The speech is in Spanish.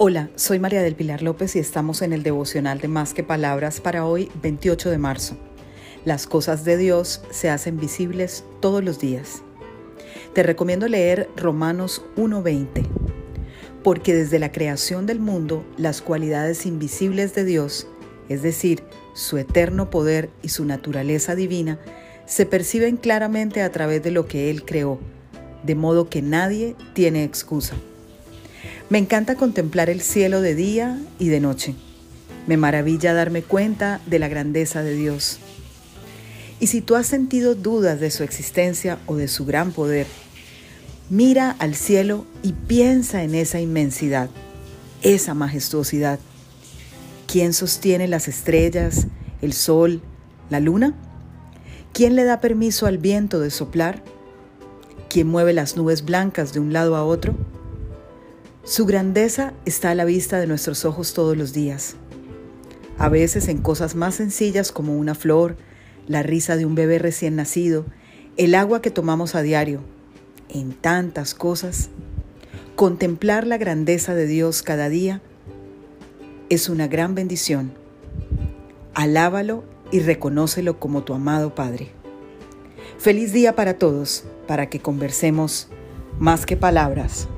Hola, soy María del Pilar López y estamos en el devocional de Más que Palabras para hoy, 28 de marzo. Las cosas de Dios se hacen visibles todos los días. Te recomiendo leer Romanos 1:20, porque desde la creación del mundo las cualidades invisibles de Dios, es decir, su eterno poder y su naturaleza divina, se perciben claramente a través de lo que Él creó, de modo que nadie tiene excusa. Me encanta contemplar el cielo de día y de noche. Me maravilla darme cuenta de la grandeza de Dios. Y si tú has sentido dudas de su existencia o de su gran poder, mira al cielo y piensa en esa inmensidad, esa majestuosidad. ¿Quién sostiene las estrellas, el sol, la luna? ¿Quién le da permiso al viento de soplar? ¿Quién mueve las nubes blancas de un lado a otro? Su grandeza está a la vista de nuestros ojos todos los días. A veces en cosas más sencillas como una flor, la risa de un bebé recién nacido, el agua que tomamos a diario, en tantas cosas. Contemplar la grandeza de Dios cada día es una gran bendición. Alábalo y reconócelo como tu amado Padre. Feliz día para todos, para que conversemos más que palabras